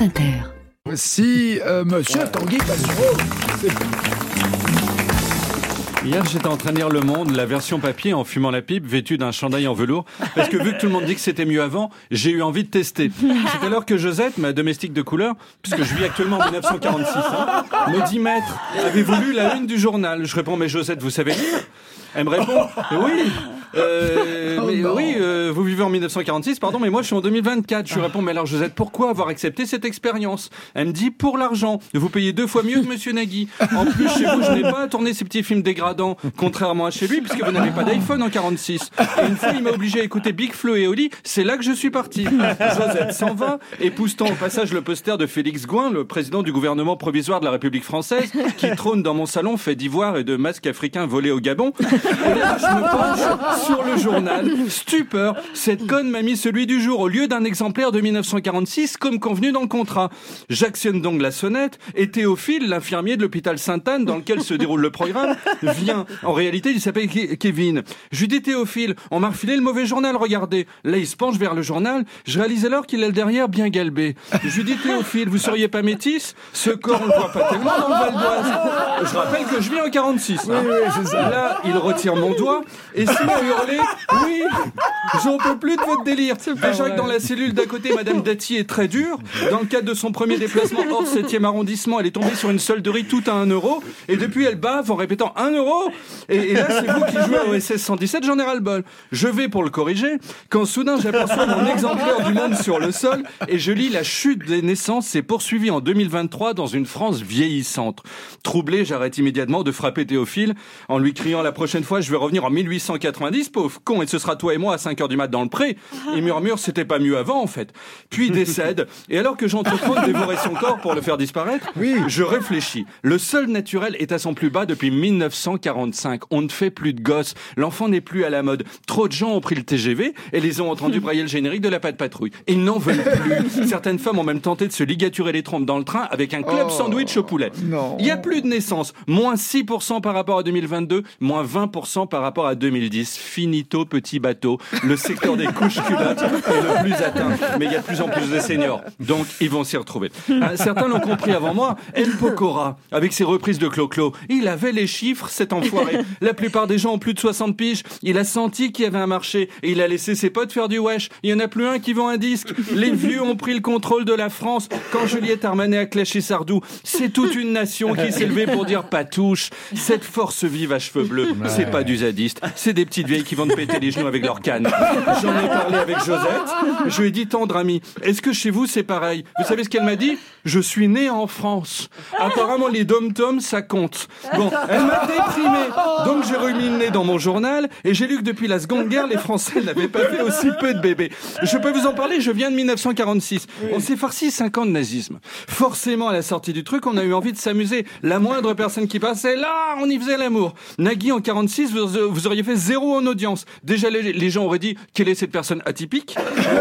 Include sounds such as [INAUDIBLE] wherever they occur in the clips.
France. Si euh, Monsieur Tanguy Hier, j'étais en train de lire Le Monde, la version papier en fumant la pipe, vêtu d'un chandail en velours, parce que vu que tout le monde dit que c'était mieux avant, j'ai eu envie de tester. C'est alors que Josette, ma domestique de couleur, puisque je vis actuellement en 1946, hein, me dit Maître, avez-vous lu la une du journal? Je réponds Mais Josette, vous savez lire? Elle me répond Oui euh, oui, euh, vous vivez en 1946, pardon, mais moi je suis en 2024. Je lui réponds, mais alors Josette, pourquoi avoir accepté cette expérience? Elle me dit, pour l'argent. Vous payez deux fois mieux que Monsieur Nagui. En plus, chez vous, je n'ai pas à tourner ces petits films contrairement à chez lui, puisque vous n'avez pas d'iPhone en 46. Et une fois, il m'a obligé à écouter Big Flo et Oli. C'est là que je suis parti. Josette s'en va, époustant au passage le poster de Félix Gouin, le président du gouvernement provisoire de la République française, qui trône dans mon salon fait d'ivoire et de masques africains volés au Gabon. Et là, je me penche sur le journal. Stupeur, cette conne m'a mis celui du jour au lieu d'un exemplaire de 1946 comme convenu dans le contrat. J'actionne donc la sonnette et Théophile, l'infirmier de l'hôpital Sainte-Anne dans lequel se déroule le programme, En réalité, il s'appelle Ke- Kevin. Dis Théophile, on m'a refilé le mauvais journal, regardez. Là, il se penche vers le journal. Je réalise alors qu'il a le derrière bien galbé. Dis Théophile, vous seriez pas métis? Ce corps, on le voit pas tellement dans le Val. Je rappelle que je vis en 46. hein. Là, il retire mon doigt et se met à hurler Oui, j'en peux plus de votre délire. Déjà que dans la cellule d'à côté, Madame Dati est très dure. Dans le cadre de son premier déplacement hors 7e arrondissement, elle est tombée sur une solderie tout à 1 euro. Et depuis, elle bave en répétant 1 euro. Et, et là, c'est vous qui jouez au SS 117, j'en ai ras le bol. Je vais pour le corriger quand soudain j'aperçois mon exemplaire du monde sur le sol et je lis La chute des naissances s'est poursuivie en 2023 dans une France vieillissante. Troublé, j'arrête immédiatement de frapper Théophile en lui criant la prochaine fois je vais revenir en 1890, pauvre con, et ce sera toi et moi à 5 heures du mat dans le pré. [LAUGHS] Il murmure c'était pas mieux avant en fait. Puis décède. Et alors que j'entreprends de dévorer son corps pour le faire disparaître, Oui. je réfléchis. Le sol naturel est à son plus bas depuis 1945. On ne fait plus de gosses. L'enfant n'est plus à la mode. Trop de gens ont pris le TGV et les ont entendus [LAUGHS] brailler le générique de la patte patrouille. Et ils n'en veulent plus. Certaines femmes ont même tenté de se ligaturer les trompes dans le train avec un club Oh. sandwich au poulet. Non. Il y a plus de Moins 6% par rapport à 2022, moins 20% par rapport à 2010. Finito petit bateau. Le secteur des couches culottes est le plus atteint. Mais il y a de plus en plus de seniors. Donc, ils vont s'y retrouver. Euh, Certains l'ont compris avant moi. El Pocora, avec ses reprises de Clo-Clo, il avait les chiffres, cet enfoiré. La plupart des gens ont plus de 60 piges. Il a senti qu'il y avait un marché et il a laissé ses potes faire du wesh. Il y en a plus un qui vend un disque. Les vieux ont pris le contrôle de la France. Quand Juliette Armanet a clasché Sardou, c'est toute une nation qui s'est levée pour dire pas touche. Cette force vive à cheveux bleus, c'est pas du zadiste. C'est des petites vieilles qui vont te péter les genoux avec leur canne. J'en ai parlé avec Josette. Je lui ai dit, tendre ami, est-ce que chez vous c'est pareil? Vous savez ce qu'elle m'a dit? Je suis né en France. Apparemment, les dom-toms, ça compte. Bon, elle m'a déprimé. Donc j'ai remis le nez dans mon journal et j'ai lu que depuis la Seconde Guerre, les Français n'avaient pas fait aussi peu de bébés. Je peux vous en parler, je viens de 1946. On s'est farci 5 ans de nazisme. Forcément, à la sortie du truc, on a eu envie de s'amuser. La moindre personne qui passait, là, on y faisait l'amour. Nagui, en 46, vous, vous auriez fait zéro en audience. Déjà, les, les gens auraient dit, quelle est cette personne atypique?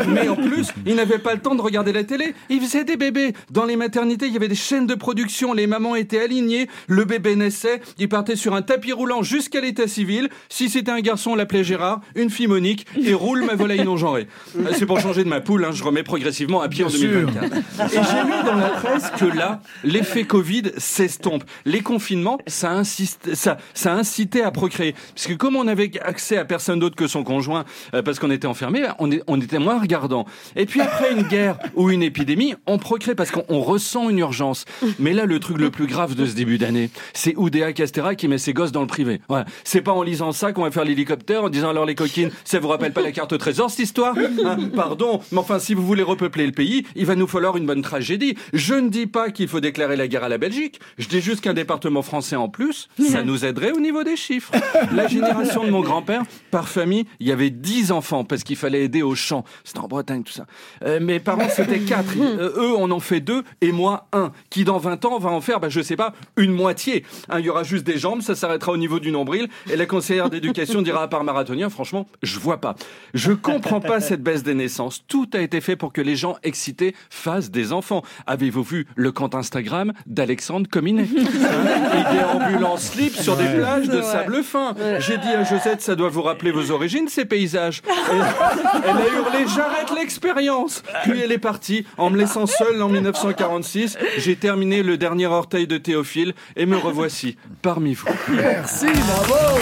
Mais en plus, ils n'avaient pas le temps de regarder la télé. Ils faisaient des bébés. Dans les maternités, il y avait des chaînes de production. Les mamans étaient alignées. Le bébé naissait. Il partait sur un tapis roulant jusqu'à l'état civil. Si c'était un garçon, on l'appelait Gérard. Une fille Monique. Et roule ma volaille non genrée. Euh, C'est pour changer de ma poule. hein. Je remets progressivement à pied en Bien sûr. 2024. Et j'ai lu dans la presse que là, l'effet Covid s'estompe. Les confinements, ça, insiste, ça, ça a incité à procréer. Parce que comme on avait accès à personne d'autre que son conjoint, euh, parce qu'on était enfermé, on, est- on était moins regardant. Et puis après une guerre ou une épidémie, on procrée parce qu'on on ressent une urgence. Mais là, le truc le plus grave de ce début d'année, c'est Oudéa Castera qui met ses gosses dans le privé. Ouais. C'est pas en lisant ça qu'on va faire l'hélicoptère, en disant alors les coquines, ça vous rappelle pas la carte au trésor cette histoire? Hein, Pardon, mais enfin si vous voulez repeupler le pays, il va nous falloir une bonne tragédie. Je ne dis pas qu'il faut déclarer la guerre à la Belgique, je dis juste qu'un département français en plus, [LAUGHS] ça nous aiderait au niveau des chiffres. La [LAUGHS] génération de mon grand-père, par famille, il y avait 10 enfants parce qu'il fallait aider au champ. C'était en Bretagne tout ça. Euh, mes parents c'était 4. [LAUGHS] eux on en fait deux et moi un. Qui dans 20 ans va en faire, bah, je sais pas, une moitié. Hein, Il y aura juste des jambes, ça s'arrêtera au niveau du nombril et la conseillère d'éducation dira à part marathonien, franchement, je vois pas. Je comprends pas cette baisse des naissances. Tout a été fait pour que les gens excités fassent des enfants. Avez-vous vu le compte Instagram d'Alexandre Cominet? hein Il déambule en slip sur des plages de sable fin. J'ai dit à Josette, ça doit vous rappeler vos origines, ces paysages. Elle, elle a hurlé J'arrête l'expérience Puis elle est partie, en me laissant seul en 1946. J'ai terminé le dernier orteil de Théophile et me revoici parmi vous. Merci, bravo.